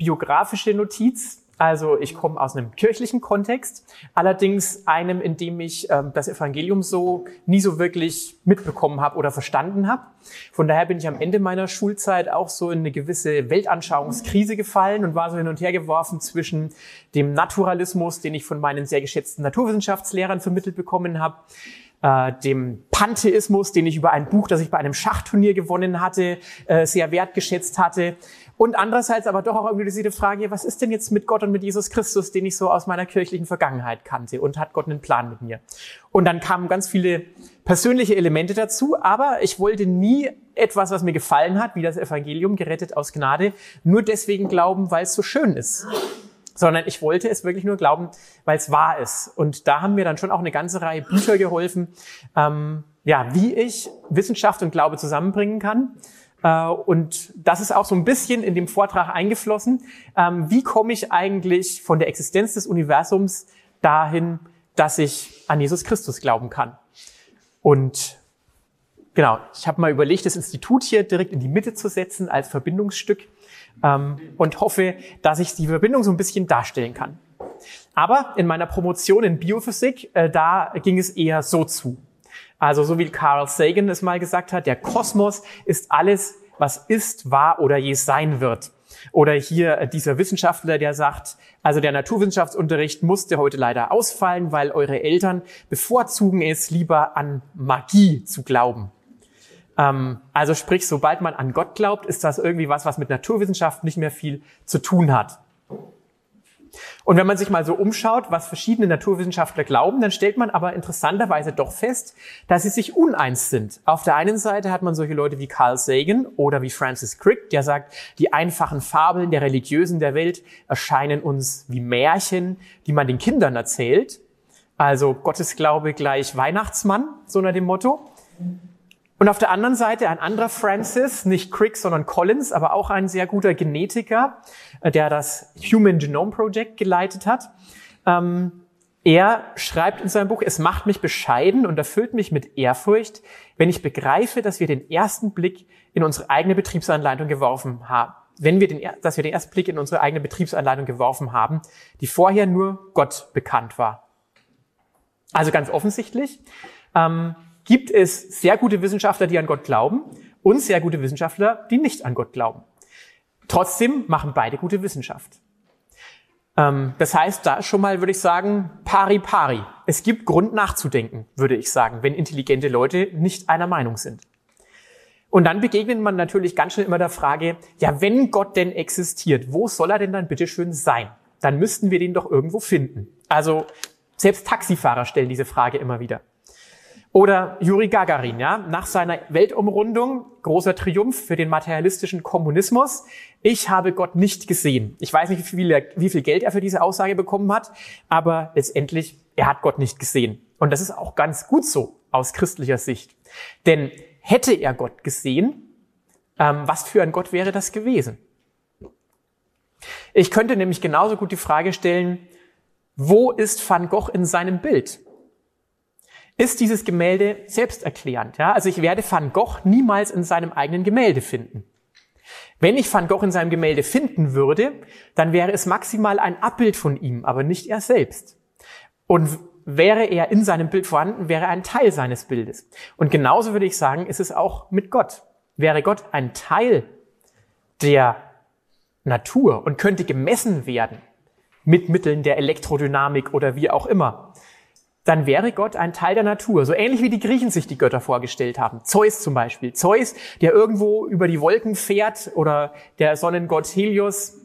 biografische Notiz. Also ich komme aus einem kirchlichen Kontext, allerdings einem, in dem ich ähm, das Evangelium so nie so wirklich mitbekommen habe oder verstanden habe. Von daher bin ich am Ende meiner Schulzeit auch so in eine gewisse Weltanschauungskrise gefallen und war so hin und her geworfen zwischen dem Naturalismus, den ich von meinen sehr geschätzten Naturwissenschaftslehrern vermittelt bekommen habe, äh, dem Pantheismus, den ich über ein Buch, das ich bei einem Schachturnier gewonnen hatte, äh, sehr wertgeschätzt hatte. Und andererseits aber doch auch irgendwie diese Frage, was ist denn jetzt mit Gott und mit Jesus Christus, den ich so aus meiner kirchlichen Vergangenheit kannte und hat Gott einen Plan mit mir? Und dann kamen ganz viele persönliche Elemente dazu, aber ich wollte nie etwas, was mir gefallen hat, wie das Evangelium, gerettet aus Gnade, nur deswegen glauben, weil es so schön ist sondern ich wollte es wirklich nur glauben, weil es wahr ist. Und da haben mir dann schon auch eine ganze Reihe Bücher geholfen, ähm, ja, wie ich Wissenschaft und Glaube zusammenbringen kann. Äh, und das ist auch so ein bisschen in dem Vortrag eingeflossen. Ähm, wie komme ich eigentlich von der Existenz des Universums dahin, dass ich an Jesus Christus glauben kann? Und genau, ich habe mal überlegt, das Institut hier direkt in die Mitte zu setzen als Verbindungsstück ähm, und hoffe, dass ich die Verbindung so ein bisschen darstellen kann. Aber in meiner Promotion in Biophysik, äh, da ging es eher so zu. Also so wie Carl Sagan es mal gesagt hat, der Kosmos ist alles, was ist, war oder je sein wird. Oder hier äh, dieser Wissenschaftler, der sagt, also der Naturwissenschaftsunterricht musste heute leider ausfallen, weil eure Eltern bevorzugen es lieber an Magie zu glauben. Ähm, also sprich, sobald man an Gott glaubt, ist das irgendwie was, was mit Naturwissenschaft nicht mehr viel zu tun hat. Und wenn man sich mal so umschaut, was verschiedene Naturwissenschaftler glauben, dann stellt man aber interessanterweise doch fest, dass sie sich uneins sind. Auf der einen Seite hat man solche Leute wie Carl Sagan oder wie Francis Crick, der sagt, die einfachen Fabeln der Religiösen der Welt erscheinen uns wie Märchen, die man den Kindern erzählt. Also Gottesglaube gleich Weihnachtsmann, so nach dem Motto. Und auf der anderen Seite ein anderer Francis, nicht Crick, sondern Collins, aber auch ein sehr guter Genetiker, äh, der das Human Genome Project geleitet hat. Ähm, er schreibt in seinem Buch, es macht mich bescheiden und erfüllt mich mit Ehrfurcht, wenn ich begreife, dass wir den ersten Blick in unsere eigene Betriebsanleitung geworfen haben. Wenn wir den, dass wir den ersten Blick in unsere eigene Betriebsanleitung geworfen haben, die vorher nur Gott bekannt war. Also ganz offensichtlich, ähm, gibt es sehr gute Wissenschaftler, die an Gott glauben und sehr gute Wissenschaftler, die nicht an Gott glauben. Trotzdem machen beide gute Wissenschaft. Ähm, das heißt, da schon mal würde ich sagen, pari pari. Es gibt Grund nachzudenken, würde ich sagen, wenn intelligente Leute nicht einer Meinung sind. Und dann begegnet man natürlich ganz schnell immer der Frage, ja, wenn Gott denn existiert, wo soll er denn dann bitteschön sein? Dann müssten wir den doch irgendwo finden. Also selbst Taxifahrer stellen diese Frage immer wieder. Oder Juri Gagarin, ja, nach seiner Weltumrundung, großer Triumph für den materialistischen Kommunismus. Ich habe Gott nicht gesehen. Ich weiß nicht, wie viel, wie viel Geld er für diese Aussage bekommen hat, aber letztendlich, er hat Gott nicht gesehen. Und das ist auch ganz gut so aus christlicher Sicht. Denn hätte er Gott gesehen, ähm, was für ein Gott wäre das gewesen? Ich könnte nämlich genauso gut die Frage stellen, wo ist Van Gogh in seinem Bild? Ist dieses Gemälde selbsterklärend. Ja? Also ich werde Van Gogh niemals in seinem eigenen Gemälde finden. Wenn ich Van Gogh in seinem Gemälde finden würde, dann wäre es maximal ein Abbild von ihm, aber nicht er selbst. Und wäre er in seinem Bild vorhanden, wäre ein Teil seines Bildes. Und genauso würde ich sagen, ist es auch mit Gott. Wäre Gott ein Teil der Natur und könnte gemessen werden mit Mitteln der Elektrodynamik oder wie auch immer, dann wäre Gott ein Teil der Natur. So ähnlich wie die Griechen sich die Götter vorgestellt haben. Zeus zum Beispiel. Zeus, der irgendwo über die Wolken fährt oder der Sonnengott Helios.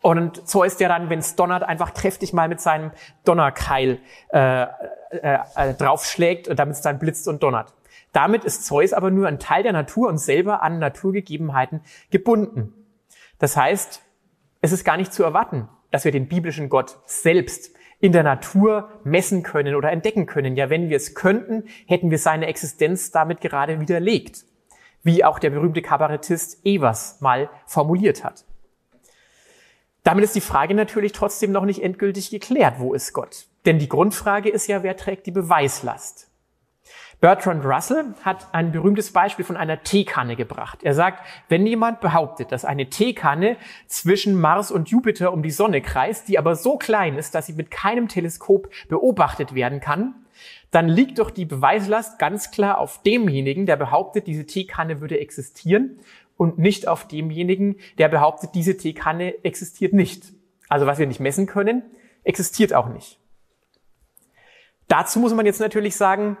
Und Zeus, der dann, wenn es donnert, einfach kräftig mal mit seinem Donnerkeil äh, äh, äh, draufschlägt, damit es dann blitzt und donnert. Damit ist Zeus aber nur ein Teil der Natur und selber an Naturgegebenheiten gebunden. Das heißt, es ist gar nicht zu erwarten, dass wir den biblischen Gott selbst in der Natur messen können oder entdecken können. Ja, wenn wir es könnten, hätten wir seine Existenz damit gerade widerlegt, wie auch der berühmte Kabarettist Evers mal formuliert hat. Damit ist die Frage natürlich trotzdem noch nicht endgültig geklärt, wo ist Gott? Denn die Grundfrage ist ja, wer trägt die Beweislast? Bertrand Russell hat ein berühmtes Beispiel von einer Teekanne gebracht. Er sagt, wenn jemand behauptet, dass eine Teekanne zwischen Mars und Jupiter um die Sonne kreist, die aber so klein ist, dass sie mit keinem Teleskop beobachtet werden kann, dann liegt doch die Beweislast ganz klar auf demjenigen, der behauptet, diese Teekanne würde existieren und nicht auf demjenigen, der behauptet, diese Teekanne existiert nicht. Also was wir nicht messen können, existiert auch nicht. Dazu muss man jetzt natürlich sagen,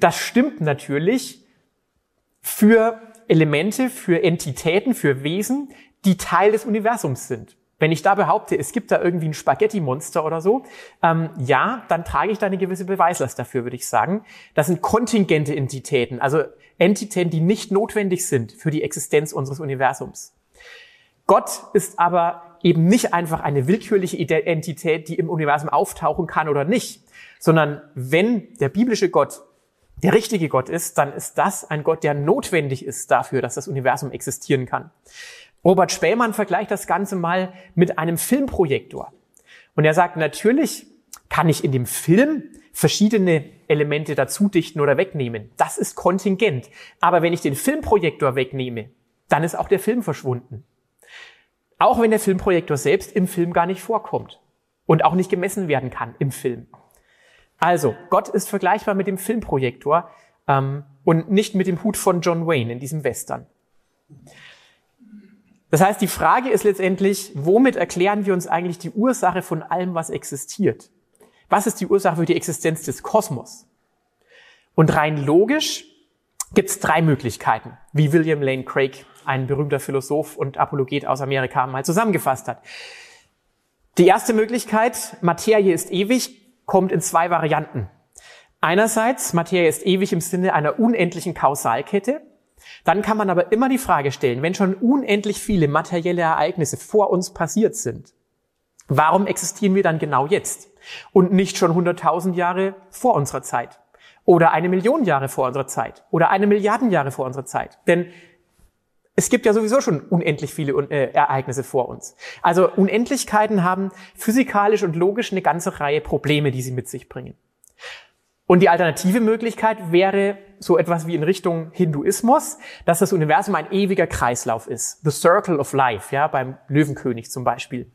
das stimmt natürlich für Elemente, für Entitäten, für Wesen, die Teil des Universums sind. Wenn ich da behaupte, es gibt da irgendwie ein Spaghetti-Monster oder so, ähm, ja, dann trage ich da eine gewisse Beweislast dafür, würde ich sagen. Das sind kontingente Entitäten, also Entitäten, die nicht notwendig sind für die Existenz unseres Universums. Gott ist aber eben nicht einfach eine willkürliche Entität, die im Universum auftauchen kann oder nicht, sondern wenn der biblische Gott der richtige Gott ist, dann ist das ein Gott, der notwendig ist dafür, dass das Universum existieren kann. Robert Spähmann vergleicht das Ganze mal mit einem Filmprojektor. Und er sagt, natürlich kann ich in dem Film verschiedene Elemente dazu dichten oder wegnehmen. Das ist kontingent. Aber wenn ich den Filmprojektor wegnehme, dann ist auch der Film verschwunden. Auch wenn der Filmprojektor selbst im Film gar nicht vorkommt und auch nicht gemessen werden kann im Film. Also, Gott ist vergleichbar mit dem Filmprojektor ähm, und nicht mit dem Hut von John Wayne in diesem Western. Das heißt, die Frage ist letztendlich, womit erklären wir uns eigentlich die Ursache von allem, was existiert? Was ist die Ursache für die Existenz des Kosmos? Und rein logisch gibt es drei Möglichkeiten, wie William Lane Craig, ein berühmter Philosoph und Apologet aus Amerika, mal zusammengefasst hat. Die erste Möglichkeit, Materie ist ewig, kommt in zwei Varianten. Einerseits, Materie ist ewig im Sinne einer unendlichen Kausalkette. Dann kann man aber immer die Frage stellen, wenn schon unendlich viele materielle Ereignisse vor uns passiert sind, warum existieren wir dann genau jetzt und nicht schon 100.000 Jahre vor unserer Zeit oder eine Million Jahre vor unserer Zeit oder eine Milliarden Jahre vor unserer Zeit? Denn es gibt ja sowieso schon unendlich viele äh, Ereignisse vor uns. Also Unendlichkeiten haben physikalisch und logisch eine ganze Reihe Probleme, die sie mit sich bringen. Und die alternative Möglichkeit wäre so etwas wie in Richtung Hinduismus, dass das Universum ein ewiger Kreislauf ist. The Circle of Life, ja, beim Löwenkönig zum Beispiel.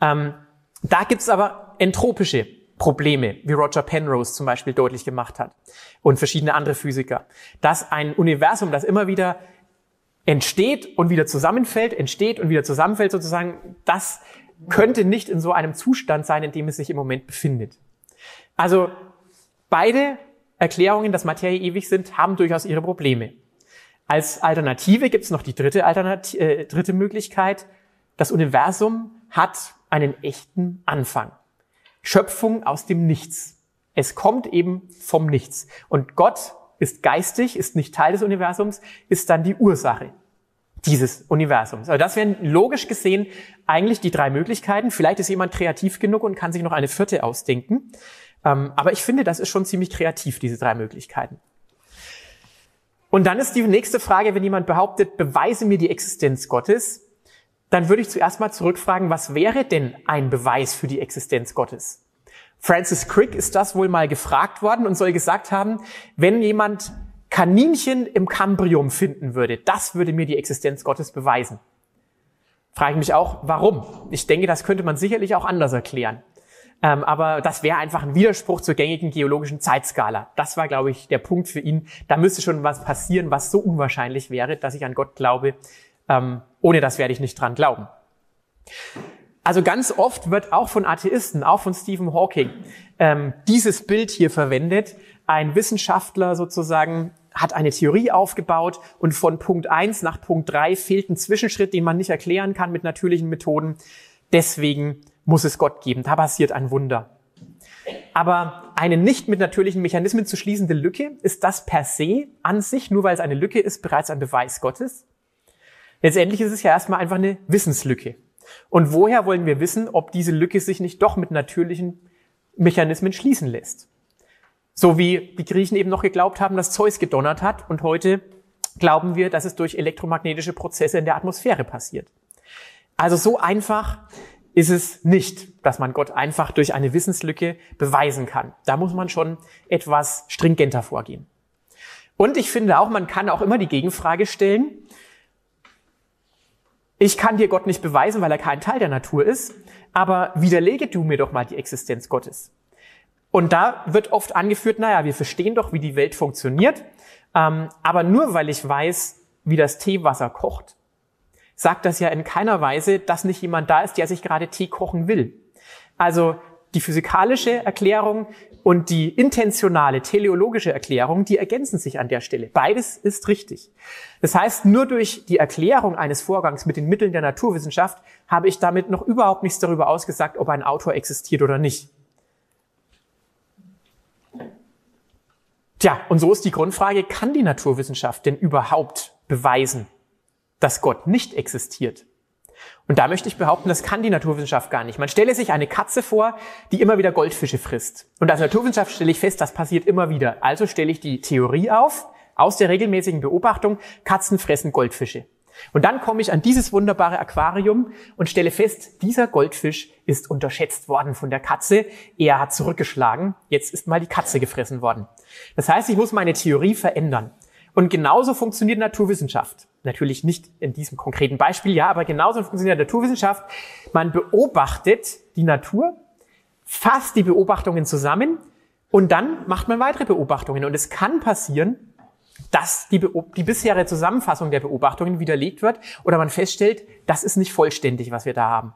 Ähm, da gibt's aber entropische Probleme, wie Roger Penrose zum Beispiel deutlich gemacht hat und verschiedene andere Physiker, dass ein Universum, das immer wieder entsteht und wieder zusammenfällt, entsteht und wieder zusammenfällt sozusagen, das könnte nicht in so einem Zustand sein, in dem es sich im Moment befindet. Also beide Erklärungen, dass Materie ewig sind, haben durchaus ihre Probleme. Als Alternative gibt es noch die dritte, Alternative, äh, dritte Möglichkeit. Das Universum hat einen echten Anfang. Schöpfung aus dem Nichts. Es kommt eben vom Nichts. Und Gott ist geistig, ist nicht Teil des Universums, ist dann die Ursache dieses Universums. Also das wären logisch gesehen eigentlich die drei Möglichkeiten. Vielleicht ist jemand kreativ genug und kann sich noch eine vierte ausdenken. Ähm, aber ich finde, das ist schon ziemlich kreativ, diese drei Möglichkeiten. Und dann ist die nächste Frage, wenn jemand behauptet, beweise mir die Existenz Gottes, dann würde ich zuerst mal zurückfragen, was wäre denn ein Beweis für die Existenz Gottes? Francis Crick ist das wohl mal gefragt worden und soll gesagt haben, wenn jemand Kaninchen im Kambrium finden würde, das würde mir die Existenz Gottes beweisen. Frage ich mich auch, warum? Ich denke, das könnte man sicherlich auch anders erklären. Ähm, aber das wäre einfach ein Widerspruch zur gängigen geologischen Zeitskala. Das war, glaube ich, der Punkt für ihn. Da müsste schon was passieren, was so unwahrscheinlich wäre, dass ich an Gott glaube. Ähm, ohne das werde ich nicht dran glauben. Also ganz oft wird auch von Atheisten, auch von Stephen Hawking, ähm, dieses Bild hier verwendet. Ein Wissenschaftler sozusagen hat eine Theorie aufgebaut und von Punkt eins nach Punkt drei fehlt ein Zwischenschritt, den man nicht erklären kann mit natürlichen Methoden. Deswegen muss es Gott geben. Da passiert ein Wunder. Aber eine nicht mit natürlichen Mechanismen zu schließende Lücke, ist das per se an sich, nur weil es eine Lücke ist, bereits ein Beweis Gottes? Letztendlich ist es ja erstmal einfach eine Wissenslücke. Und woher wollen wir wissen, ob diese Lücke sich nicht doch mit natürlichen Mechanismen schließen lässt? So wie die Griechen eben noch geglaubt haben, dass Zeus gedonnert hat und heute glauben wir, dass es durch elektromagnetische Prozesse in der Atmosphäre passiert. Also so einfach ist es nicht, dass man Gott einfach durch eine Wissenslücke beweisen kann. Da muss man schon etwas stringenter vorgehen. Und ich finde auch, man kann auch immer die Gegenfrage stellen, ich kann dir Gott nicht beweisen, weil er kein Teil der Natur ist, aber widerlege du mir doch mal die Existenz Gottes. Und da wird oft angeführt, naja, wir verstehen doch, wie die Welt funktioniert, ähm, aber nur weil ich weiß, wie das Teewasser kocht, sagt das ja in keiner Weise, dass nicht jemand da ist, der sich gerade Tee kochen will. Also die physikalische Erklärung und die intentionale teleologische Erklärung, die ergänzen sich an der Stelle. Beides ist richtig. Das heißt, nur durch die Erklärung eines Vorgangs mit den Mitteln der Naturwissenschaft habe ich damit noch überhaupt nichts darüber ausgesagt, ob ein Autor existiert oder nicht. Tja, und so ist die Grundfrage, kann die Naturwissenschaft denn überhaupt beweisen, dass Gott nicht existiert. Und da möchte ich behaupten, das kann die Naturwissenschaft gar nicht. Man stelle sich eine Katze vor, die immer wieder Goldfische frisst. Und als Naturwissenschaft stelle ich fest, das passiert immer wieder. Also stelle ich die Theorie auf, aus der regelmäßigen Beobachtung, Katzen fressen Goldfische. Und dann komme ich an dieses wunderbare Aquarium und stelle fest, dieser Goldfisch ist unterschätzt worden von der Katze. Er hat zurückgeschlagen. Jetzt ist mal die Katze gefressen worden. Das heißt, ich muss meine Theorie verändern. Und genauso funktioniert Naturwissenschaft. Natürlich nicht in diesem konkreten Beispiel, ja, aber genauso funktioniert Naturwissenschaft. Man beobachtet die Natur, fasst die Beobachtungen zusammen und dann macht man weitere Beobachtungen. Und es kann passieren, dass die, die bisherige Zusammenfassung der Beobachtungen widerlegt wird oder man feststellt, das ist nicht vollständig, was wir da haben.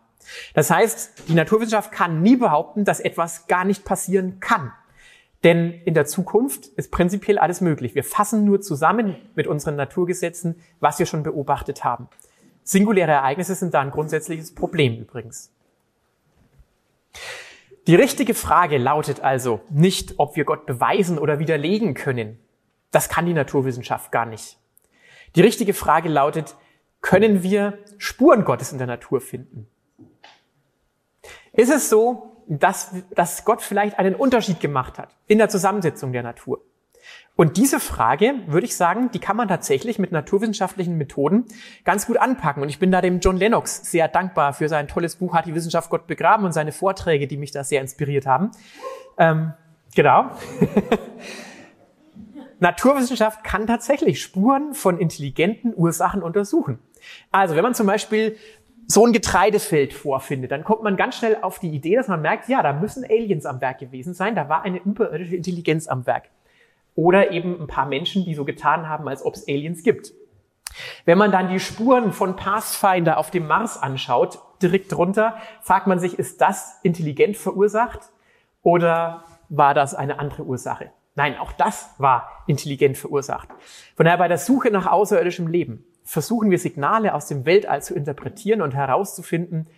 Das heißt, die Naturwissenschaft kann nie behaupten, dass etwas gar nicht passieren kann. Denn in der Zukunft ist prinzipiell alles möglich. Wir fassen nur zusammen mit unseren Naturgesetzen, was wir schon beobachtet haben. Singuläre Ereignisse sind da ein grundsätzliches Problem übrigens. Die richtige Frage lautet also nicht, ob wir Gott beweisen oder widerlegen können. Das kann die Naturwissenschaft gar nicht. Die richtige Frage lautet, können wir Spuren Gottes in der Natur finden? Ist es so, dass, dass Gott vielleicht einen Unterschied gemacht hat in der Zusammensetzung der Natur. Und diese Frage, würde ich sagen, die kann man tatsächlich mit naturwissenschaftlichen Methoden ganz gut anpacken. Und ich bin da dem John Lennox sehr dankbar für sein tolles Buch Hat die Wissenschaft Gott begraben und seine Vorträge, die mich da sehr inspiriert haben. Ähm, genau. Naturwissenschaft kann tatsächlich Spuren von intelligenten Ursachen untersuchen. Also wenn man zum Beispiel so ein Getreidefeld vorfindet, dann kommt man ganz schnell auf die Idee, dass man merkt, ja, da müssen Aliens am Werk gewesen sein, da war eine überirdische Intelligenz am Werk. Oder eben ein paar Menschen, die so getan haben, als ob es Aliens gibt. Wenn man dann die Spuren von Pathfinder auf dem Mars anschaut, direkt drunter, fragt man sich, ist das intelligent verursacht oder war das eine andere Ursache? Nein, auch das war intelligent verursacht. Von daher bei der Suche nach außerirdischem Leben versuchen wir Signale aus dem Weltall zu interpretieren und herauszufinden,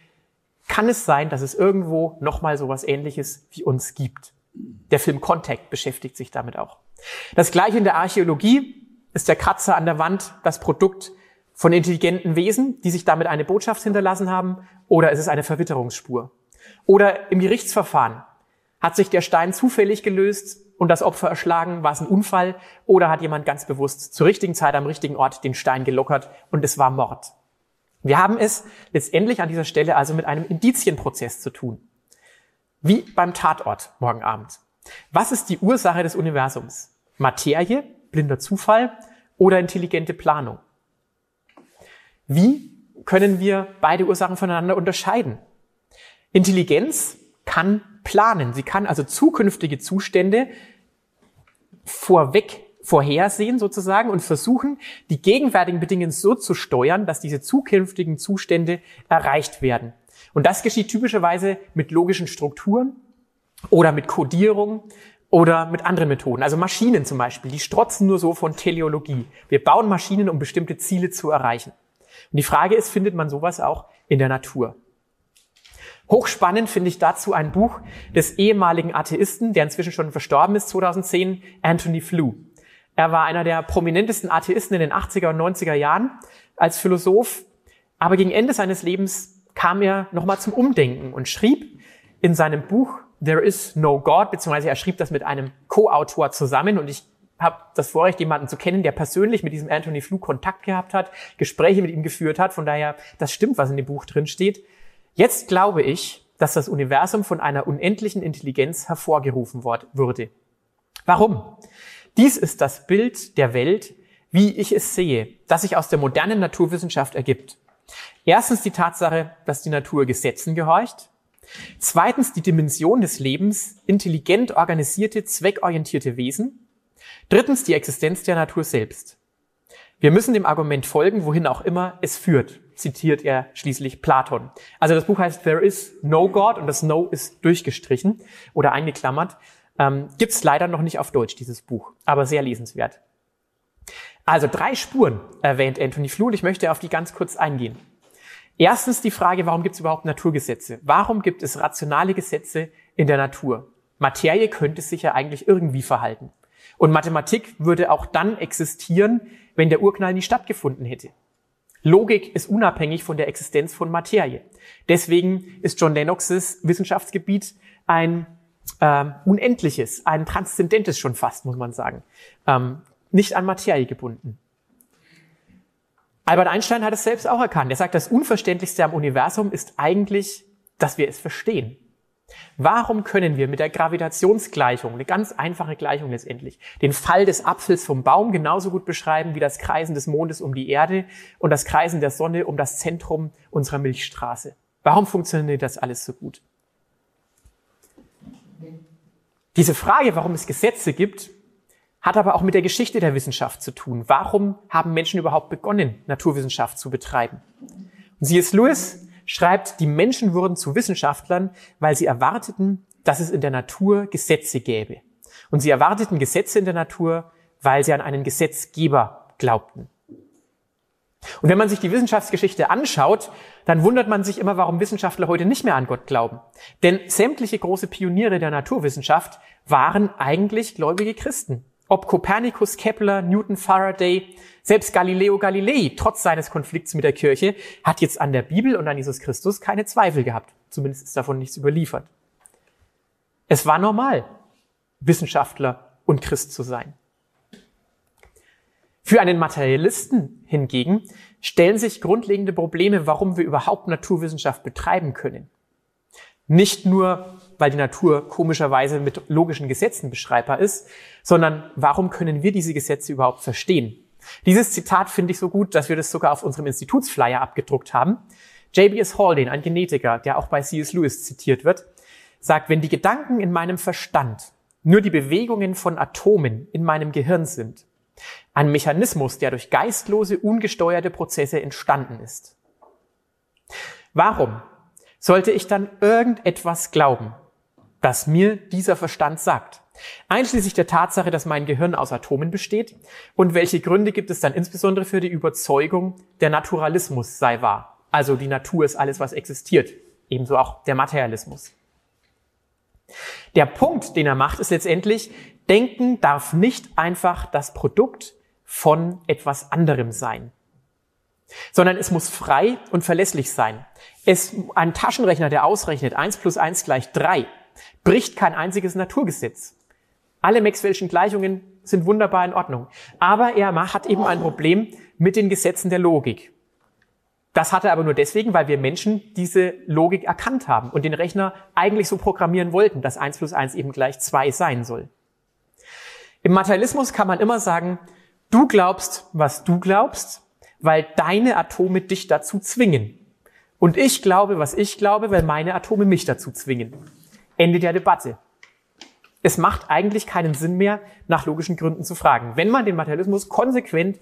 kann es sein, dass es irgendwo nochmal sowas ähnliches wie uns gibt. Der Film Contact beschäftigt sich damit auch. Das gleiche in der Archäologie ist der Kratzer an der Wand das Produkt von intelligenten Wesen, die sich damit eine Botschaft hinterlassen haben, oder ist es eine Verwitterungsspur? Oder im Gerichtsverfahren hat sich der Stein zufällig gelöst und das Opfer erschlagen? War es ein Unfall? Oder hat jemand ganz bewusst zur richtigen Zeit am richtigen Ort den Stein gelockert und es war Mord? Wir haben es letztendlich an dieser Stelle also mit einem Indizienprozess zu tun. Wie beim Tatort morgen Abend. Was ist die Ursache des Universums? Materie, blinder Zufall oder intelligente Planung? Wie können wir beide Ursachen voneinander unterscheiden? Intelligenz kann planen. Sie kann also zukünftige Zustände vorweg vorhersehen sozusagen und versuchen, die gegenwärtigen Bedingungen so zu steuern, dass diese zukünftigen Zustände erreicht werden. Und das geschieht typischerweise mit logischen Strukturen oder mit Codierung oder mit anderen Methoden. Also Maschinen zum Beispiel, die strotzen nur so von Teleologie. Wir bauen Maschinen, um bestimmte Ziele zu erreichen. Und die Frage ist, findet man sowas auch in der Natur? Hochspannend finde ich dazu ein Buch des ehemaligen Atheisten, der inzwischen schon verstorben ist, 2010, Anthony Flew. Er war einer der prominentesten Atheisten in den 80er und 90er Jahren als Philosoph, aber gegen Ende seines Lebens kam er nochmal zum Umdenken und schrieb in seinem Buch There is no God, beziehungsweise er schrieb das mit einem Co-Autor zusammen und ich habe das Vorrecht, jemanden zu kennen, der persönlich mit diesem Anthony Flew Kontakt gehabt hat, Gespräche mit ihm geführt hat. Von daher, das stimmt, was in dem Buch drin steht. Jetzt glaube ich, dass das Universum von einer unendlichen Intelligenz hervorgerufen wurde. Warum? Dies ist das Bild der Welt, wie ich es sehe, das sich aus der modernen Naturwissenschaft ergibt. Erstens die Tatsache, dass die Natur Gesetzen gehorcht. Zweitens die Dimension des Lebens, intelligent organisierte, zweckorientierte Wesen. Drittens die Existenz der Natur selbst. Wir müssen dem Argument folgen, wohin auch immer es führt, zitiert er schließlich Platon. Also das Buch heißt There is no God und das No ist durchgestrichen oder eingeklammert. Ähm, Gibt leider noch nicht auf Deutsch, dieses Buch, aber sehr lesenswert. Also drei Spuren erwähnt Anthony Flew und ich möchte auf die ganz kurz eingehen. Erstens die Frage, warum gibt es überhaupt Naturgesetze? Warum gibt es rationale Gesetze in der Natur? Materie könnte sich ja eigentlich irgendwie verhalten. Und Mathematik würde auch dann existieren, wenn der Urknall nie stattgefunden hätte. Logik ist unabhängig von der Existenz von Materie. Deswegen ist John Lennoxes Wissenschaftsgebiet ein äh, unendliches, ein transzendentes schon fast, muss man sagen. Ähm, nicht an Materie gebunden. Albert Einstein hat es selbst auch erkannt. Er sagt, das Unverständlichste am Universum ist eigentlich, dass wir es verstehen. Warum können wir mit der Gravitationsgleichung, eine ganz einfache Gleichung letztendlich, den Fall des Apfels vom Baum genauso gut beschreiben wie das Kreisen des Mondes um die Erde und das Kreisen der Sonne um das Zentrum unserer Milchstraße? Warum funktioniert das alles so gut? Diese Frage, warum es Gesetze gibt, hat aber auch mit der Geschichte der Wissenschaft zu tun. Warum haben Menschen überhaupt begonnen, Naturwissenschaft zu betreiben? Und C.S. Lewis schreibt, die Menschen wurden zu Wissenschaftlern, weil sie erwarteten, dass es in der Natur Gesetze gäbe. Und sie erwarteten Gesetze in der Natur, weil sie an einen Gesetzgeber glaubten. Und wenn man sich die Wissenschaftsgeschichte anschaut, dann wundert man sich immer, warum Wissenschaftler heute nicht mehr an Gott glauben. Denn sämtliche große Pioniere der Naturwissenschaft waren eigentlich gläubige Christen. Ob Kopernikus, Kepler, Newton, Faraday, selbst Galileo Galilei, trotz seines Konflikts mit der Kirche, hat jetzt an der Bibel und an Jesus Christus keine Zweifel gehabt. Zumindest ist davon nichts überliefert. Es war normal, Wissenschaftler und Christ zu sein. Für einen Materialisten hingegen stellen sich grundlegende Probleme, warum wir überhaupt Naturwissenschaft betreiben können. Nicht nur, weil die Natur komischerweise mit logischen Gesetzen beschreibbar ist, sondern warum können wir diese Gesetze überhaupt verstehen? Dieses Zitat finde ich so gut, dass wir das sogar auf unserem Institutsflyer abgedruckt haben. J.B.S. Haldane, ein Genetiker, der auch bei C.S. Lewis zitiert wird, sagt, wenn die Gedanken in meinem Verstand nur die Bewegungen von Atomen in meinem Gehirn sind, ein Mechanismus, der durch geistlose, ungesteuerte Prozesse entstanden ist. Warum sollte ich dann irgendetwas glauben, das mir dieser Verstand sagt? Einschließlich der Tatsache, dass mein Gehirn aus Atomen besteht und welche Gründe gibt es dann insbesondere für die Überzeugung, der Naturalismus sei wahr. Also die Natur ist alles, was existiert. Ebenso auch der Materialismus. Der Punkt, den er macht, ist letztendlich, Denken darf nicht einfach das Produkt von etwas anderem sein, sondern es muss frei und verlässlich sein. Es, ein Taschenrechner, der ausrechnet, eins plus eins gleich drei, bricht kein einziges Naturgesetz. Alle Maxwell'schen Gleichungen sind wunderbar in Ordnung. Aber er hat eben ein Problem mit den Gesetzen der Logik. Das hat er aber nur deswegen, weil wir Menschen diese Logik erkannt haben und den Rechner eigentlich so programmieren wollten, dass eins plus eins eben gleich zwei sein soll. Im Materialismus kann man immer sagen, du glaubst, was du glaubst, weil deine Atome dich dazu zwingen. Und ich glaube, was ich glaube, weil meine Atome mich dazu zwingen. Ende der Debatte. Es macht eigentlich keinen Sinn mehr, nach logischen Gründen zu fragen, wenn man den Materialismus konsequent,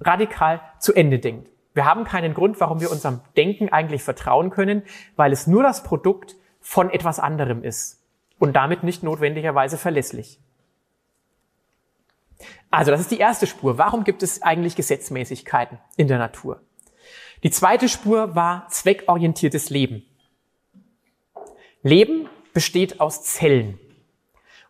radikal zu Ende denkt. Wir haben keinen Grund, warum wir unserem Denken eigentlich vertrauen können, weil es nur das Produkt von etwas anderem ist und damit nicht notwendigerweise verlässlich. Also das ist die erste Spur. Warum gibt es eigentlich Gesetzmäßigkeiten in der Natur? Die zweite Spur war zweckorientiertes Leben. Leben besteht aus Zellen.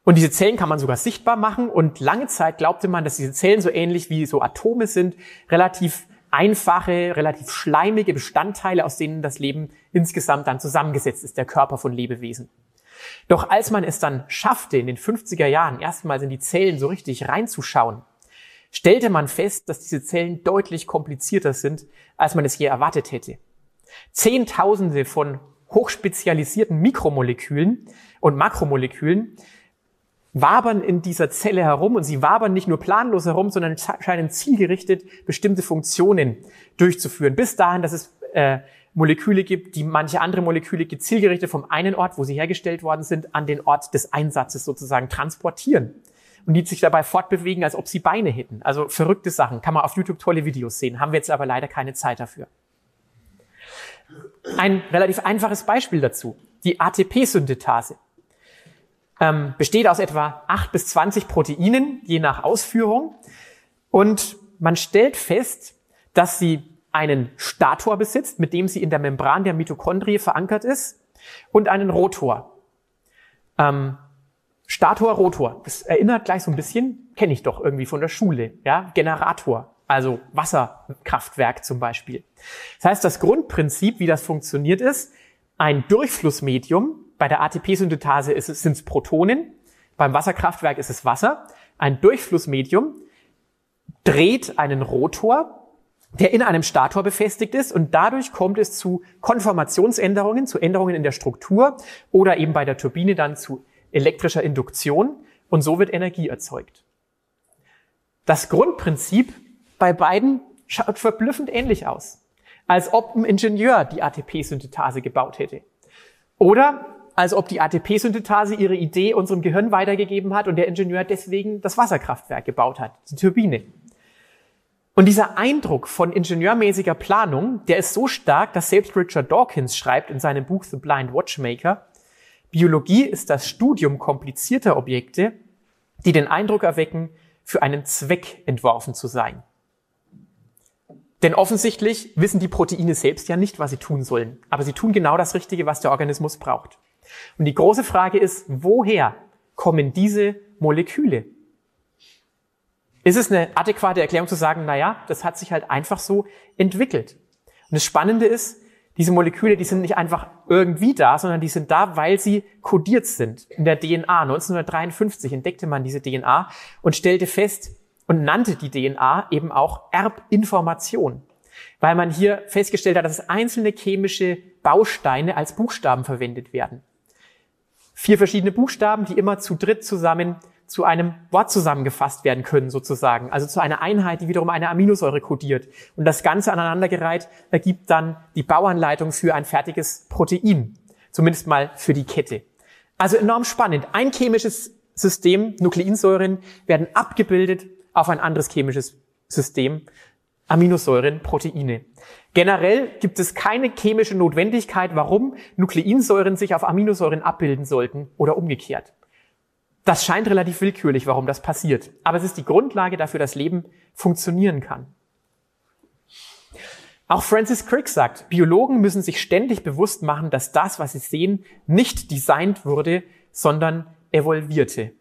Und diese Zellen kann man sogar sichtbar machen. Und lange Zeit glaubte man, dass diese Zellen so ähnlich wie so Atome sind, relativ einfache, relativ schleimige Bestandteile, aus denen das Leben insgesamt dann zusammengesetzt ist, der Körper von Lebewesen. Doch als man es dann schaffte, in den 50er Jahren erstmals in die Zellen so richtig reinzuschauen, stellte man fest, dass diese Zellen deutlich komplizierter sind, als man es je erwartet hätte. Zehntausende von hochspezialisierten Mikromolekülen und Makromolekülen wabern in dieser Zelle herum und sie wabern nicht nur planlos herum, sondern scheinen zielgerichtet bestimmte Funktionen durchzuführen. Bis dahin, dass es äh, Moleküle gibt, die manche andere Moleküle zielgerichtet vom einen Ort, wo sie hergestellt worden sind, an den Ort des Einsatzes sozusagen transportieren. Und die sich dabei fortbewegen, als ob sie Beine hätten. Also verrückte Sachen. Kann man auf YouTube tolle Videos sehen. Haben wir jetzt aber leider keine Zeit dafür. Ein relativ einfaches Beispiel dazu. Die ATP-Synthetase ähm, besteht aus etwa 8 bis 20 Proteinen, je nach Ausführung. Und man stellt fest, dass sie einen Stator besitzt, mit dem sie in der Membran der Mitochondrie verankert ist, und einen Rotor. Ähm, Stator, Rotor. Das erinnert gleich so ein bisschen, kenne ich doch irgendwie von der Schule. Ja, Generator, also Wasserkraftwerk zum Beispiel. Das heißt, das Grundprinzip, wie das funktioniert, ist ein Durchflussmedium. Bei der ATP-Synthese sind es Protonen, beim Wasserkraftwerk ist es Wasser. Ein Durchflussmedium dreht einen Rotor, der in einem Stator befestigt ist und dadurch kommt es zu Konformationsänderungen, zu Änderungen in der Struktur oder eben bei der Turbine dann zu elektrischer Induktion und so wird Energie erzeugt. Das Grundprinzip bei beiden schaut verblüffend ähnlich aus, als ob ein Ingenieur die ATP-Synthese gebaut hätte. Oder als ob die ATP-Synthese ihre Idee unserem Gehirn weitergegeben hat und der Ingenieur deswegen das Wasserkraftwerk gebaut hat, die Turbine. Und dieser Eindruck von ingenieurmäßiger Planung, der ist so stark, dass selbst Richard Dawkins schreibt in seinem Buch The Blind Watchmaker, Biologie ist das Studium komplizierter Objekte, die den Eindruck erwecken, für einen Zweck entworfen zu sein. Denn offensichtlich wissen die Proteine selbst ja nicht, was sie tun sollen. Aber sie tun genau das Richtige, was der Organismus braucht. Und die große Frage ist, woher kommen diese Moleküle? ist es eine adäquate Erklärung zu sagen, na ja, das hat sich halt einfach so entwickelt. Und das Spannende ist, diese Moleküle, die sind nicht einfach irgendwie da, sondern die sind da, weil sie kodiert sind. In der DNA 1953 entdeckte man diese DNA und stellte fest und nannte die DNA eben auch Erbinformation, weil man hier festgestellt hat, dass einzelne chemische Bausteine als Buchstaben verwendet werden. Vier verschiedene Buchstaben, die immer zu dritt zusammen zu einem Wort zusammengefasst werden können, sozusagen. Also zu einer Einheit, die wiederum eine Aminosäure kodiert. Und das Ganze aneinandergereiht ergibt dann die Bauanleitung für ein fertiges Protein. Zumindest mal für die Kette. Also enorm spannend. Ein chemisches System, Nukleinsäuren, werden abgebildet auf ein anderes chemisches System, Aminosäuren, Proteine. Generell gibt es keine chemische Notwendigkeit, warum Nukleinsäuren sich auf Aminosäuren abbilden sollten oder umgekehrt. Das scheint relativ willkürlich, warum das passiert. Aber es ist die Grundlage dafür, dass Leben funktionieren kann. Auch Francis Crick sagt, Biologen müssen sich ständig bewusst machen, dass das, was sie sehen, nicht designt wurde, sondern evolvierte.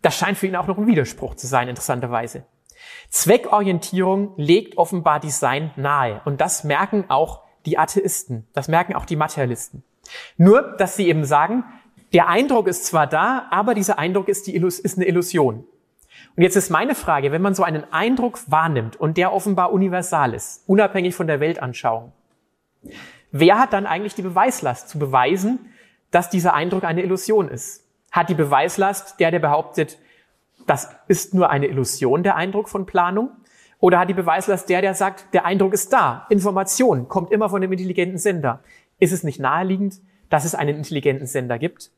Das scheint für ihn auch noch ein Widerspruch zu sein, interessanterweise. Zweckorientierung legt offenbar Design nahe. Und das merken auch die Atheisten. Das merken auch die Materialisten. Nur, dass sie eben sagen, der Eindruck ist zwar da, aber dieser Eindruck ist, die Illus ist eine Illusion. Und jetzt ist meine Frage, wenn man so einen Eindruck wahrnimmt und der offenbar universal ist, unabhängig von der Weltanschauung, wer hat dann eigentlich die Beweislast zu beweisen, dass dieser Eindruck eine Illusion ist? Hat die Beweislast der, der behauptet, das ist nur eine Illusion, der Eindruck von Planung? Oder hat die Beweislast der, der sagt, der Eindruck ist da, Information kommt immer von dem intelligenten Sender? Ist es nicht naheliegend, dass es einen intelligenten Sender gibt?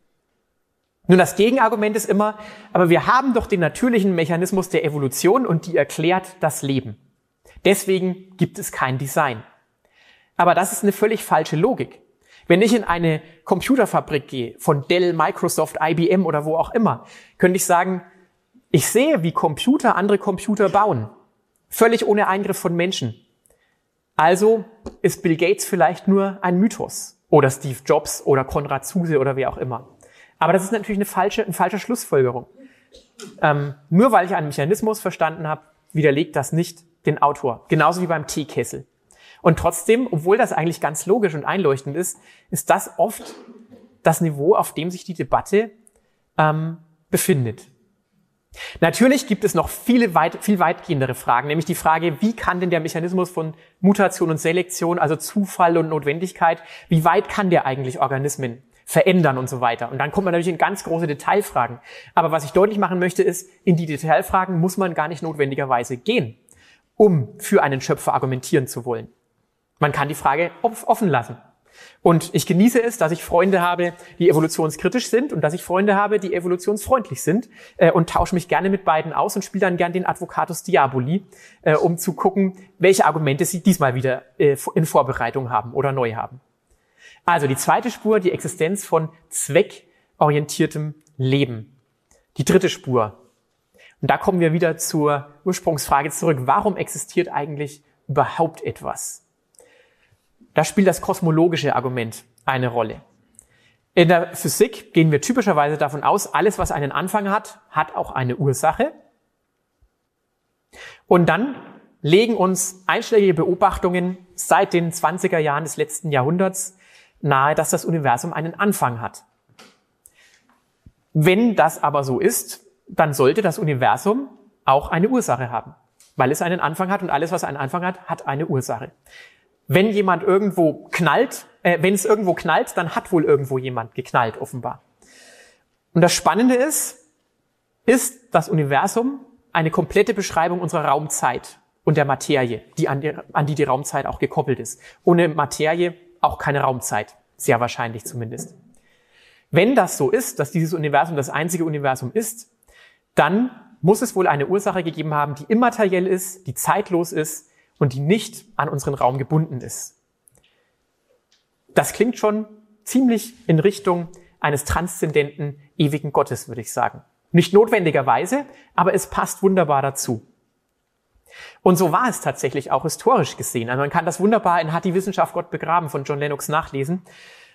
Nun, das Gegenargument ist immer, aber wir haben doch den natürlichen Mechanismus der Evolution und die erklärt das Leben. Deswegen gibt es kein Design. Aber das ist eine völlig falsche Logik. Wenn ich in eine Computerfabrik gehe, von Dell, Microsoft, IBM oder wo auch immer, könnte ich sagen, ich sehe, wie Computer andere Computer bauen. Völlig ohne Eingriff von Menschen. Also ist Bill Gates vielleicht nur ein Mythos. oder Steve Jobs oder Konrad Zuse oder wer auch immer. Aber das ist natürlich eine falsche, eine falsche Schlussfolgerung. Ähm, nur weil ich einen Mechanismus verstanden habe, widerlegt das nicht den Autor. Genauso wie beim Teekessel. Und trotzdem, obwohl das eigentlich ganz logisch und einleuchtend ist, ist das oft das Niveau, auf dem sich die Debatte ähm, befindet. Natürlich gibt es noch viele weit, viel weitgehendere Fragen, nämlich die Frage, wie kann denn der Mechanismus von Mutation und Selektion, also Zufall und Notwendigkeit, wie weit kann der eigentlich Organismen verändern und so weiter. Und dann kommt man natürlich in ganz große Detailfragen. Aber was ich deutlich machen möchte, ist, in die Detailfragen muss man gar nicht notwendigerweise gehen, um für einen Schöpfer argumentieren zu wollen. Man kann die Frage offen lassen. Und ich genieße es, dass ich Freunde habe, die evolutionskritisch sind und dass ich Freunde habe, die evolutionsfreundlich sind äh, und tausche mich gerne mit beiden aus und spiele dann gern den Advocatus Diaboli, äh, um zu gucken, welche Argumente sie diesmal wieder äh, in Vorbereitung haben oder neu haben. Also die zweite Spur, die Existenz von zweckorientiertem Leben. Die dritte Spur. Und da kommen wir wieder zur Ursprungsfrage zurück. Warum existiert eigentlich überhaupt etwas? Da spielt das kosmologische Argument eine Rolle. In der Physik gehen wir typischerweise davon aus, alles, was einen Anfang hat, hat auch eine Ursache. Und dann legen uns einschlägige Beobachtungen seit den 20er Jahren des letzten Jahrhunderts nahe, dass das Universum einen Anfang hat. Wenn das aber so ist, dann sollte das Universum auch eine Ursache haben, weil es einen Anfang hat und alles, was einen Anfang hat, hat eine Ursache. Wenn jemand irgendwo knallt, äh, wenn es irgendwo knallt, dann hat wohl irgendwo jemand geknallt, offenbar. Und das Spannende ist, ist das Universum eine komplette Beschreibung unserer Raumzeit und der Materie, die an, die an die die Raumzeit auch gekoppelt ist. Ohne Materie auch keine Raumzeit. Sehr wahrscheinlich zumindest. Wenn das so ist, dass dieses Universum das einzige Universum ist, dann muss es wohl eine Ursache gegeben haben, die immateriell ist, die zeitlos ist und die nicht an unseren Raum gebunden ist. Das klingt schon ziemlich in Richtung eines transzendenten, ewigen Gottes, würde ich sagen. Nicht notwendigerweise, aber es passt wunderbar dazu. Und so war es tatsächlich auch historisch gesehen. Also man kann das wunderbar in Hat die Wissenschaft Gott begraben von John Lennox nachlesen.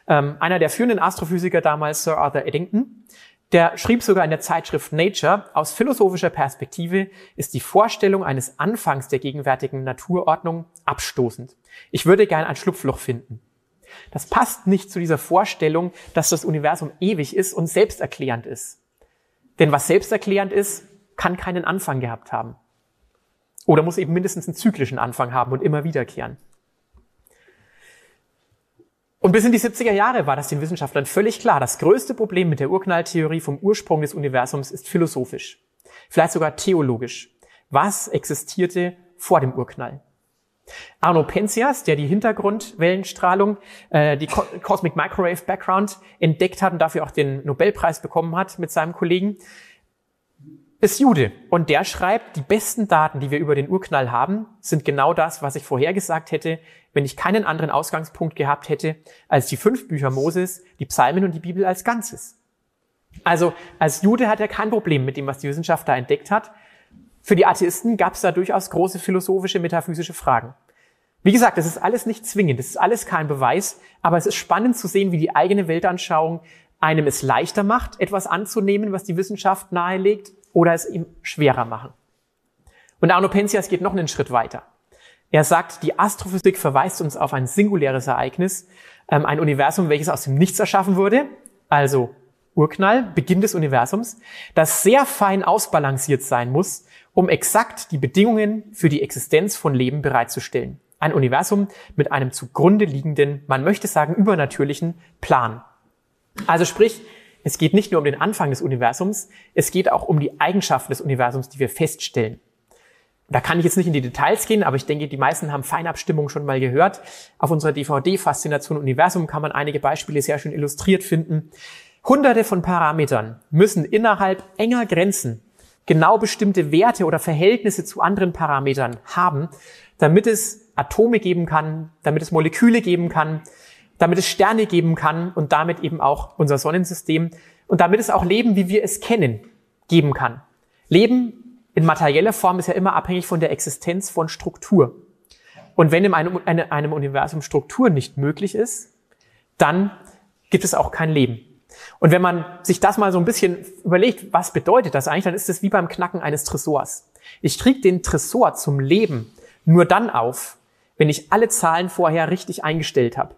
Ähm, einer der führenden Astrophysiker damals, Sir Arthur Eddington, der schrieb sogar in der Zeitschrift Nature, aus philosophischer Perspektive ist die Vorstellung eines Anfangs der gegenwärtigen Naturordnung abstoßend. Ich würde gern ein Schlupfloch finden. Das passt nicht zu dieser Vorstellung, dass das Universum ewig ist und selbsterklärend ist. Denn was selbsterklärend ist, kann keinen Anfang gehabt haben. Oder muss eben mindestens einen zyklischen Anfang haben und immer wiederkehren. Und bis in die 70er Jahre war das den Wissenschaftlern völlig klar. Das größte Problem mit der Urknalltheorie vom Ursprung des Universums ist philosophisch. Vielleicht sogar theologisch. Was existierte vor dem Urknall? Arno Penzias, der die Hintergrundwellenstrahlung, äh, die Cosmic Microwave Background entdeckt hat und dafür auch den Nobelpreis bekommen hat mit seinem Kollegen, ist Jude und der schreibt, die besten Daten, die wir über den Urknall haben, sind genau das, was ich vorhergesagt hätte, wenn ich keinen anderen Ausgangspunkt gehabt hätte als die fünf Bücher Moses, die Psalmen und die Bibel als Ganzes. Also als Jude hat er kein Problem mit dem, was die Wissenschaft da entdeckt hat. Für die Atheisten gab es da durchaus große philosophische, metaphysische Fragen. Wie gesagt, das ist alles nicht zwingend, das ist alles kein Beweis, aber es ist spannend zu sehen, wie die eigene Weltanschauung einem es leichter macht, etwas anzunehmen, was die Wissenschaft nahelegt, oder es ihm schwerer machen. Und Arno Penzias geht noch einen Schritt weiter. Er sagt, die Astrophysik verweist uns auf ein singuläres Ereignis, ähm, ein Universum, welches aus dem Nichts erschaffen wurde, also Urknall, Beginn des Universums, das sehr fein ausbalanciert sein muss, um exakt die Bedingungen für die Existenz von Leben bereitzustellen. Ein Universum mit einem zugrunde liegenden, man möchte sagen, übernatürlichen Plan. Also sprich, es geht nicht nur um den Anfang des Universums, es geht auch um die Eigenschaften des Universums, die wir feststellen. Da kann ich jetzt nicht in die Details gehen, aber ich denke, die meisten haben Feinabstimmung schon mal gehört. Auf unserer DVD Faszination Universum kann man einige Beispiele sehr schön illustriert finden. Hunderte von Parametern müssen innerhalb enger Grenzen genau bestimmte Werte oder Verhältnisse zu anderen Parametern haben, damit es Atome geben kann, damit es Moleküle geben kann, damit es Sterne geben kann und damit eben auch unser Sonnensystem und damit es auch Leben, wie wir es kennen, geben kann. Leben in materieller Form ist ja immer abhängig von der Existenz von Struktur. Und wenn in einem, einem Universum Struktur nicht möglich ist, dann gibt es auch kein Leben. Und wenn man sich das mal so ein bisschen überlegt, was bedeutet das eigentlich, dann ist es wie beim Knacken eines Tresors. Ich kriege den Tresor zum Leben nur dann auf, wenn ich alle Zahlen vorher richtig eingestellt habe.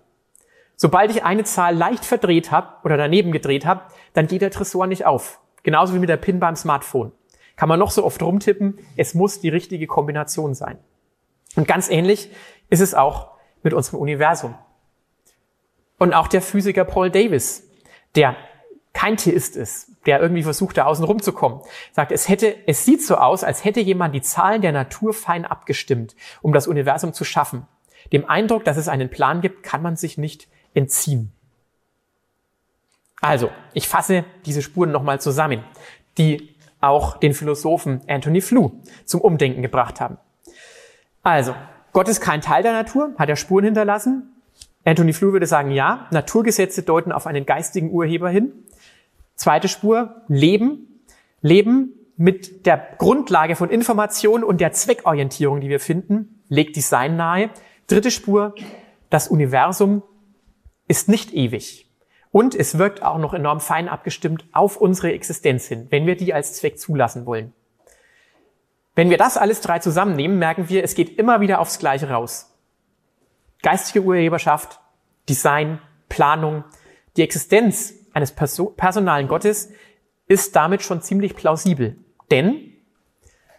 Sobald ich eine Zahl leicht verdreht habe oder daneben gedreht habe, dann geht der Tresor nicht auf. Genauso wie mit der PIN beim Smartphone. Kann man noch so oft rumtippen, es muss die richtige Kombination sein. Und ganz ähnlich ist es auch mit unserem Universum. Und auch der Physiker Paul Davis, der kein Theist ist, der irgendwie versucht, da außen rumzukommen, sagt, es hätte, es sieht so aus, als hätte jemand die Zahlen der Natur fein abgestimmt, um das Universum zu schaffen. Dem Eindruck, dass es einen Plan gibt, kann man sich nicht entziehen. Also, ich fasse diese Spuren nochmal zusammen, die auch den Philosophen Anthony Flew zum Umdenken gebracht haben. Also, Gott ist kein Teil der Natur, hat er Spuren hinterlassen. Anthony Flew würde sagen, ja, Naturgesetze deuten auf einen geistigen Urheber hin. Zweite Spur, Leben. Leben mit der Grundlage von Information und der Zweckorientierung, die wir finden, legt Design nahe. Dritte Spur, das Universum ist nicht ewig. Und es wirkt auch noch enorm fein abgestimmt auf unsere Existenz hin, wenn wir die als Zweck zulassen wollen. Wenn wir das alles drei zusammennehmen, merken wir, es geht immer wieder aufs Gleiche raus. Geistige Urheberschaft, Design, Planung, die Existenz eines personalen Gottes ist damit schon ziemlich plausibel. Denn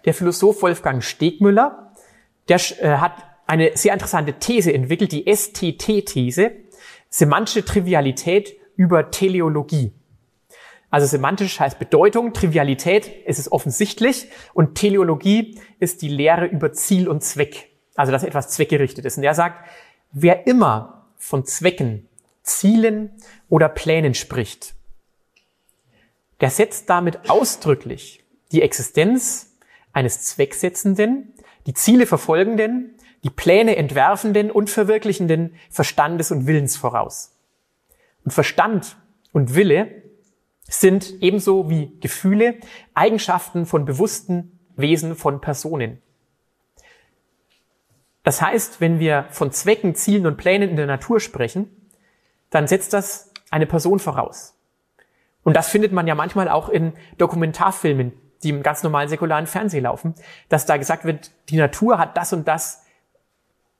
der Philosoph Wolfgang Stegmüller, der äh, hat eine sehr interessante These entwickelt, die STT-These, semantische Trivialität über Teleologie. Also semantisch heißt Bedeutung, Trivialität ist es offensichtlich und Teleologie ist die Lehre über Ziel und Zweck. Also dass etwas zweckgerichtet ist. Und er sagt, wer immer von Zwecken Zielen oder Plänen spricht, der setzt damit ausdrücklich die Existenz eines Zwecksetzenden, die Ziele verfolgenden, die Pläne entwerfenden und verwirklichenden Verstandes und Willens voraus. Und Verstand und Wille sind ebenso wie Gefühle Eigenschaften von bewussten Wesen von Personen. Das heißt, wenn wir von Zwecken, Zielen und Plänen in der Natur sprechen, dann setzt das eine Person voraus. Und das findet man ja manchmal auch in Dokumentarfilmen, die im ganz normalen säkularen Fernsehen laufen, dass da gesagt wird, die Natur hat das und das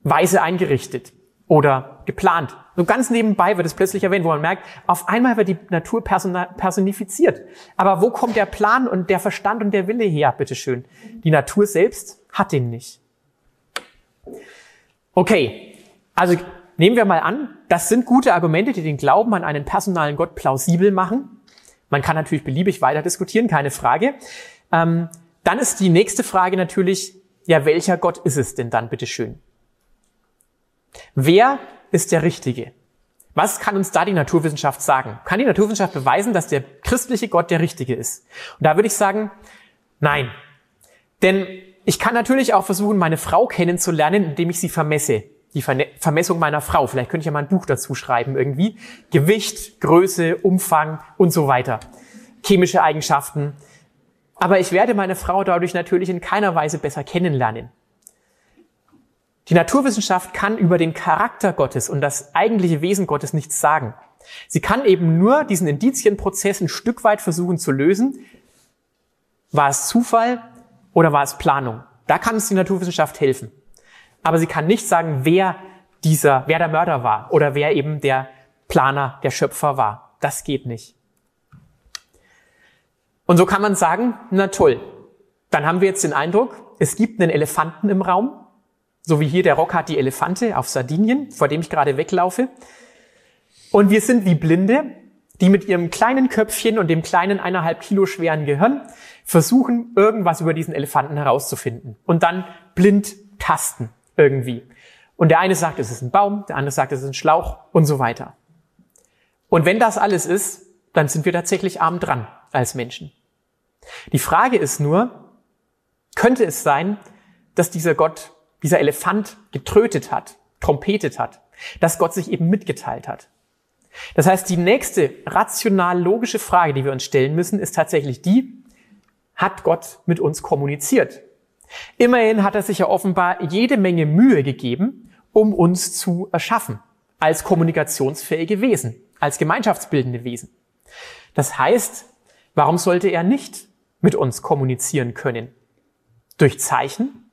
weise eingerichtet oder geplant. So ganz nebenbei wird es plötzlich erwähnt, wo man merkt, auf einmal wird die Natur personifiziert. Aber wo kommt der Plan und der Verstand und der Wille her, bitteschön? Die Natur selbst hat den nicht. Okay, also Nehmen wir mal an, das sind gute Argumente, die den Glauben an einen personalen Gott plausibel machen. Man kann natürlich beliebig weiter diskutieren, keine Frage. Ähm, dann ist die nächste Frage natürlich, ja, welcher Gott ist es denn dann, bitteschön? Wer ist der Richtige? Was kann uns da die Naturwissenschaft sagen? Kann die Naturwissenschaft beweisen, dass der christliche Gott der Richtige ist? Und da würde ich sagen, nein. Denn ich kann natürlich auch versuchen, meine Frau kennenzulernen, indem ich sie vermesse die Vermessung meiner Frau. Vielleicht könnte ich ja mal ein Buch dazu schreiben irgendwie. Gewicht, Größe, Umfang und so weiter. Chemische Eigenschaften. Aber ich werde meine Frau dadurch natürlich in keiner Weise besser kennenlernen. Die Naturwissenschaft kann über den Charakter Gottes und das eigentliche Wesen Gottes nichts sagen. Sie kann eben nur diesen Indizienprozess ein Stück weit versuchen zu lösen. War es Zufall oder war es Planung? Da kann uns die Naturwissenschaft helfen aber sie kann nicht sagen, wer dieser, wer der Mörder war oder wer eben der Planer, der Schöpfer war. Das geht nicht. Und so kann man sagen, na toll, dann haben wir jetzt den Eindruck, es gibt einen Elefanten im Raum, so wie hier der Rock hat die Elefante auf Sardinien, vor dem ich gerade weglaufe. Und wir sind wie Blinde, die mit ihrem kleinen Köpfchen und dem kleinen eineinhalb Kilo schweren Gehirn versuchen, irgendwas über diesen Elefanten herauszufinden und dann blind tasten irgendwie. Und der eine sagt, es ist ein Baum, der andere sagt, es ist ein Schlauch und so weiter. Und wenn das alles ist, dann sind wir tatsächlich arm dran als Menschen. Die Frage ist nur, könnte es sein, dass dieser Gott, dieser Elefant getrötet hat, trompetet hat, dass Gott sich eben mitgeteilt hat? Das heißt, die nächste rational logische Frage, die wir uns stellen müssen, ist tatsächlich die, hat Gott mit uns kommuniziert? Immerhin hat er sich ja offenbar jede Menge Mühe gegeben, um uns zu erschaffen. als kommunikationsfähige Wesen, als gemeinschaftsbildende Wesen. Das heißt, warum sollte er nicht mit uns kommunizieren können? Durch Zeichen?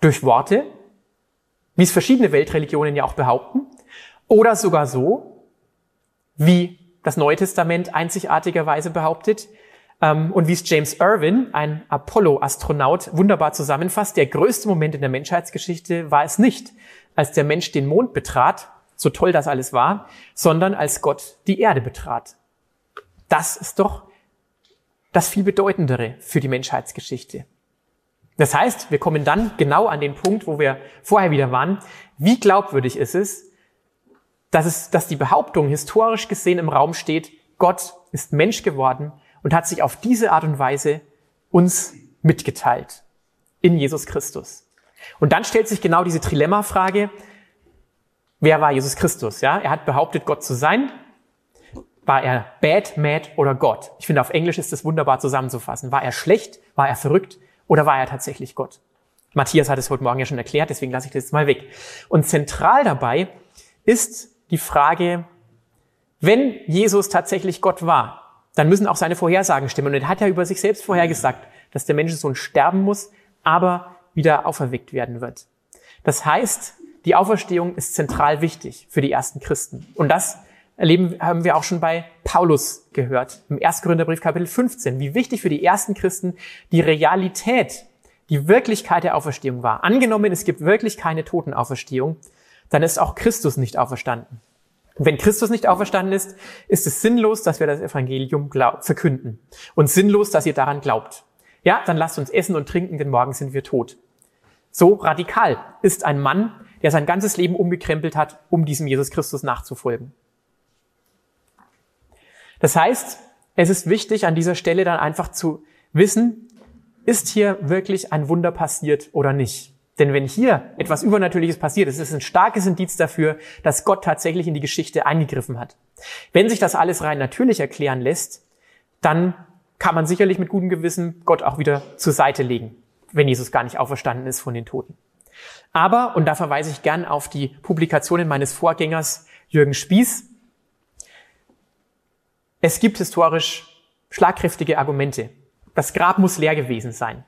Durch Worte? Wie es verschiedene Weltreligionen ja auch behaupten? Oder sogar so, wie das Neue Testament einzigartigerweise behauptet, ähm, und wie es James Irwin, ein Apollo-Astronaut, wunderbar zusammenfasst, der größte Moment in der Menschheitsgeschichte war es nicht, als der Mensch den Mond betrat, so toll das alles war, sondern als Gott die Erde betrat. Das ist doch das viel bedeutendere für die Menschheitsgeschichte. Das heißt, wir kommen dann genau an den Punkt, wo wir vorher wieder waren. Wie glaubwürdig ist es, dass, es, dass die Behauptung historisch gesehen im Raum steht, Gott ist Mensch geworden und hat sich auf diese Art und Weise uns mitgeteilt in Jesus Christus. Und dann stellt sich genau diese Trilemma-Frage, wer war Jesus Christus? Ja, er hat behauptet, Gott zu sein. War er bad, mad oder Gott? Ich finde, auf Englisch ist das wunderbar zusammenzufassen. War er schlecht? War er verrückt? Oder war er tatsächlich Gott? Matthias hat es heute Morgen ja schon erklärt, deswegen lasse ich das jetzt mal weg. Und zentral dabei ist die Frage, wenn Jesus tatsächlich Gott war, dann müssen auch seine Vorhersagen stimmen. Und er hat ja über sich selbst vorhergesagt, dass der Menschensohn sterben muss, aber wieder auferweckt werden wird. Das heißt, die Auferstehung ist zentral wichtig für die ersten Christen. Und das erleben, haben wir auch schon bei Paulus gehört, im 1. Korintherbrief Kapitel 15, wie wichtig für die ersten Christen die Realität, die Wirklichkeit der Auferstehung war. Angenommen, es gibt wirklich keine Totenauferstehung, dann ist auch Christus nicht auferstanden. Wenn Christus nicht auferstanden ist, ist es sinnlos, dass wir das Evangelium verkünden. Und sinnlos, dass ihr daran glaubt. Ja, dann lasst uns essen und trinken, denn morgen sind wir tot. So radikal ist ein Mann, der sein ganzes Leben umgekrempelt hat, um diesem Jesus Christus nachzufolgen. Das heißt, es ist wichtig, an dieser Stelle dann einfach zu wissen, ist hier wirklich ein Wunder passiert oder nicht? Denn wenn hier etwas Übernatürliches passiert, ist es ein starkes Indiz dafür, dass Gott tatsächlich in die Geschichte eingegriffen hat. Wenn sich das alles rein natürlich erklären lässt, dann kann man sicherlich mit gutem Gewissen Gott auch wieder zur Seite legen, wenn Jesus gar nicht auferstanden ist von den Toten. Aber, und da verweise ich gern auf die Publikationen meines Vorgängers Jürgen Spieß, es gibt historisch schlagkräftige Argumente. Das Grab muss leer gewesen sein.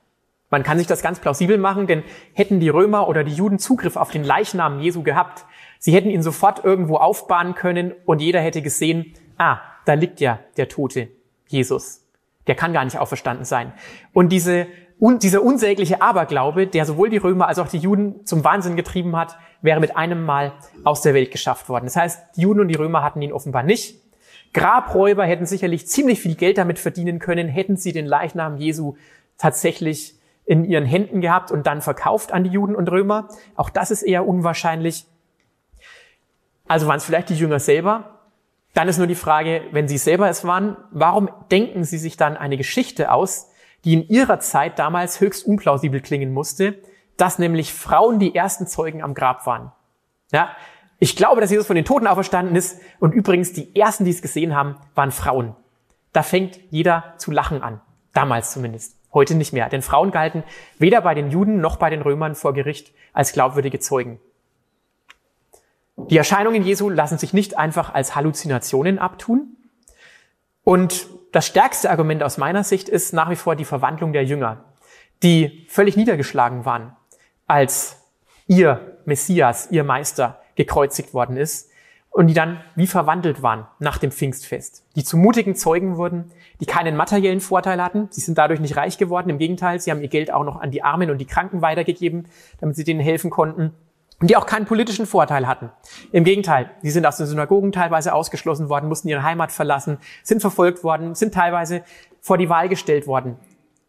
Man kann sich das ganz plausibel machen, denn hätten die Römer oder die Juden Zugriff auf den Leichnam Jesu gehabt, sie hätten ihn sofort irgendwo aufbahnen können und jeder hätte gesehen, ah, da liegt ja der tote Jesus. Der kann gar nicht auferstanden sein. Und diese, un, dieser unsägliche Aberglaube, der sowohl die Römer als auch die Juden zum Wahnsinn getrieben hat, wäre mit einem Mal aus der Welt geschafft worden. Das heißt, die Juden und die Römer hatten ihn offenbar nicht. Grabräuber hätten sicherlich ziemlich viel Geld damit verdienen können, hätten sie den Leichnam Jesu tatsächlich in ihren Händen gehabt und dann verkauft an die Juden und Römer. Auch das ist eher unwahrscheinlich. Also waren es vielleicht die Jünger selber. Dann ist nur die Frage, wenn sie selber es waren, warum denken sie sich dann eine Geschichte aus, die in ihrer Zeit damals höchst unplausibel klingen musste, dass nämlich Frauen die ersten Zeugen am Grab waren. Ja, ich glaube, dass Jesus von den Toten auferstanden ist und übrigens die ersten, die es gesehen haben, waren Frauen. Da fängt jeder zu lachen an. Damals zumindest. Heute nicht mehr, denn Frauen galten weder bei den Juden noch bei den Römern vor Gericht als glaubwürdige Zeugen. Die Erscheinungen Jesu lassen sich nicht einfach als Halluzinationen abtun. Und das stärkste Argument aus meiner Sicht ist nach wie vor die Verwandlung der Jünger, die völlig niedergeschlagen waren, als ihr Messias, ihr Meister gekreuzigt worden ist und die dann wie verwandelt waren nach dem Pfingstfest, die zu mutigen Zeugen wurden, die keinen materiellen Vorteil hatten. Sie sind dadurch nicht reich geworden. Im Gegenteil, sie haben ihr Geld auch noch an die Armen und die Kranken weitergegeben, damit sie denen helfen konnten. Und die auch keinen politischen Vorteil hatten. Im Gegenteil, sie sind aus den Synagogen teilweise ausgeschlossen worden, mussten ihre Heimat verlassen, sind verfolgt worden, sind teilweise vor die Wahl gestellt worden,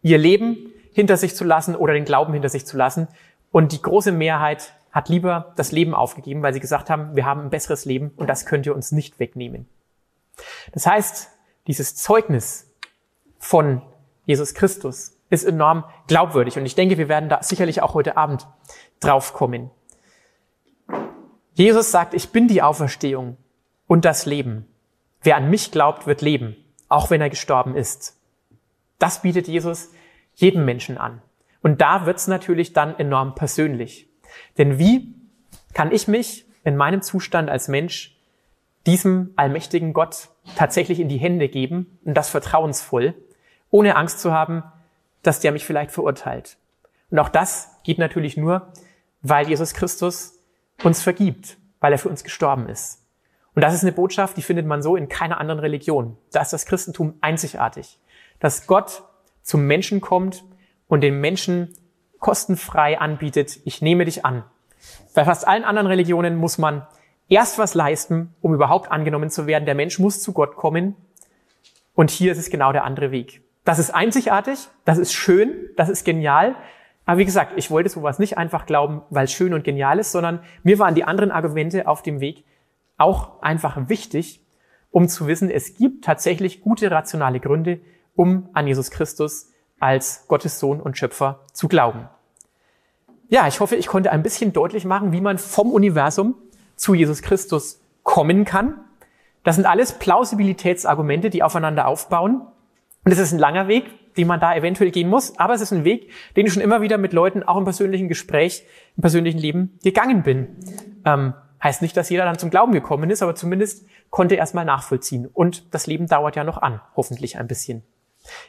ihr Leben hinter sich zu lassen oder den Glauben hinter sich zu lassen. Und die große Mehrheit hat lieber das Leben aufgegeben, weil sie gesagt haben, wir haben ein besseres Leben und das könnt ihr uns nicht wegnehmen. Das heißt, dieses Zeugnis von Jesus Christus ist enorm glaubwürdig. Und ich denke, wir werden da sicherlich auch heute Abend draufkommen. Jesus sagt, ich bin die Auferstehung und das Leben. Wer an mich glaubt, wird leben, auch wenn er gestorben ist. Das bietet Jesus jedem Menschen an. Und da wird's natürlich dann enorm persönlich. Denn wie kann ich mich in meinem Zustand als Mensch diesem allmächtigen Gott tatsächlich in die Hände geben und das vertrauensvoll, ohne Angst zu haben, dass der mich vielleicht verurteilt. Und auch das geht natürlich nur, weil Jesus Christus uns vergibt, weil er für uns gestorben ist. Und das ist eine Botschaft, die findet man so in keiner anderen Religion. Da ist das Christentum einzigartig. Dass Gott zum Menschen kommt und den Menschen kostenfrei anbietet, ich nehme dich an. Bei fast allen anderen Religionen muss man erst was leisten, um überhaupt angenommen zu werden. Der Mensch muss zu Gott kommen. Und hier ist es genau der andere Weg. Das ist einzigartig, das ist schön, das ist genial. Aber wie gesagt, ich wollte sowas nicht einfach glauben, weil es schön und genial ist, sondern mir waren die anderen Argumente auf dem Weg auch einfach wichtig, um zu wissen, es gibt tatsächlich gute rationale Gründe, um an Jesus Christus als Gottes Sohn und Schöpfer zu glauben. Ja, ich hoffe, ich konnte ein bisschen deutlich machen, wie man vom Universum zu Jesus Christus kommen kann. Das sind alles Plausibilitätsargumente, die aufeinander aufbauen. Und es ist ein langer Weg, den man da eventuell gehen muss, aber es ist ein Weg, den ich schon immer wieder mit Leuten auch im persönlichen Gespräch, im persönlichen Leben gegangen bin. Ähm, heißt nicht, dass jeder dann zum Glauben gekommen ist, aber zumindest konnte er erstmal nachvollziehen. Und das Leben dauert ja noch an, hoffentlich ein bisschen.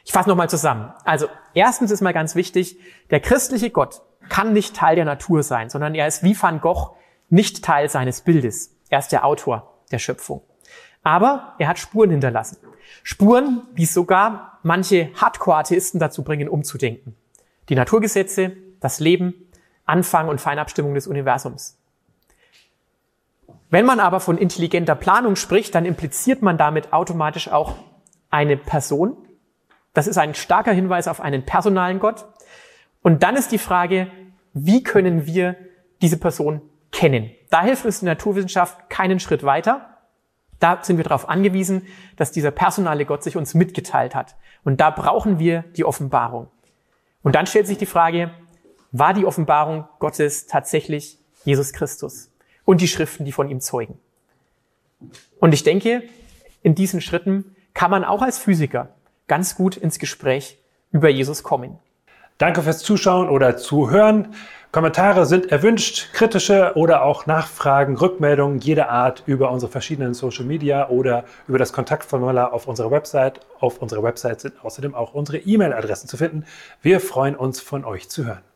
Ich fasse nochmal zusammen. Also erstens ist mal ganz wichtig, der christliche Gott kann nicht Teil der Natur sein, sondern er ist wie Van Gogh nicht Teil seines Bildes. Er ist der Autor der Schöpfung. Aber er hat Spuren hinterlassen. Spuren, die sogar manche Hardcore-Atheisten dazu bringen, umzudenken. Die Naturgesetze, das Leben, Anfang und Feinabstimmung des Universums. Wenn man aber von intelligenter Planung spricht, dann impliziert man damit automatisch auch eine Person. Das ist ein starker Hinweis auf einen personalen Gott. Und dann ist die Frage, wie können wir diese Person kennen? Da hilft uns die Naturwissenschaft keinen Schritt weiter. Da sind wir darauf angewiesen, dass dieser personale Gott sich uns mitgeteilt hat. Und da brauchen wir die Offenbarung. Und dann stellt sich die Frage, war die Offenbarung Gottes tatsächlich Jesus Christus und die Schriften, die von ihm zeugen? Und ich denke, in diesen Schritten kann man auch als Physiker ganz gut ins Gespräch über Jesus kommen. Danke fürs Zuschauen oder Zuhören. Kommentare sind erwünscht, kritische oder auch Nachfragen, Rückmeldungen jeder Art über unsere verschiedenen Social Media oder über das Kontaktformular auf unserer Website. Auf unserer Website sind außerdem auch unsere E-Mail-Adressen zu finden. Wir freuen uns, von euch zu hören.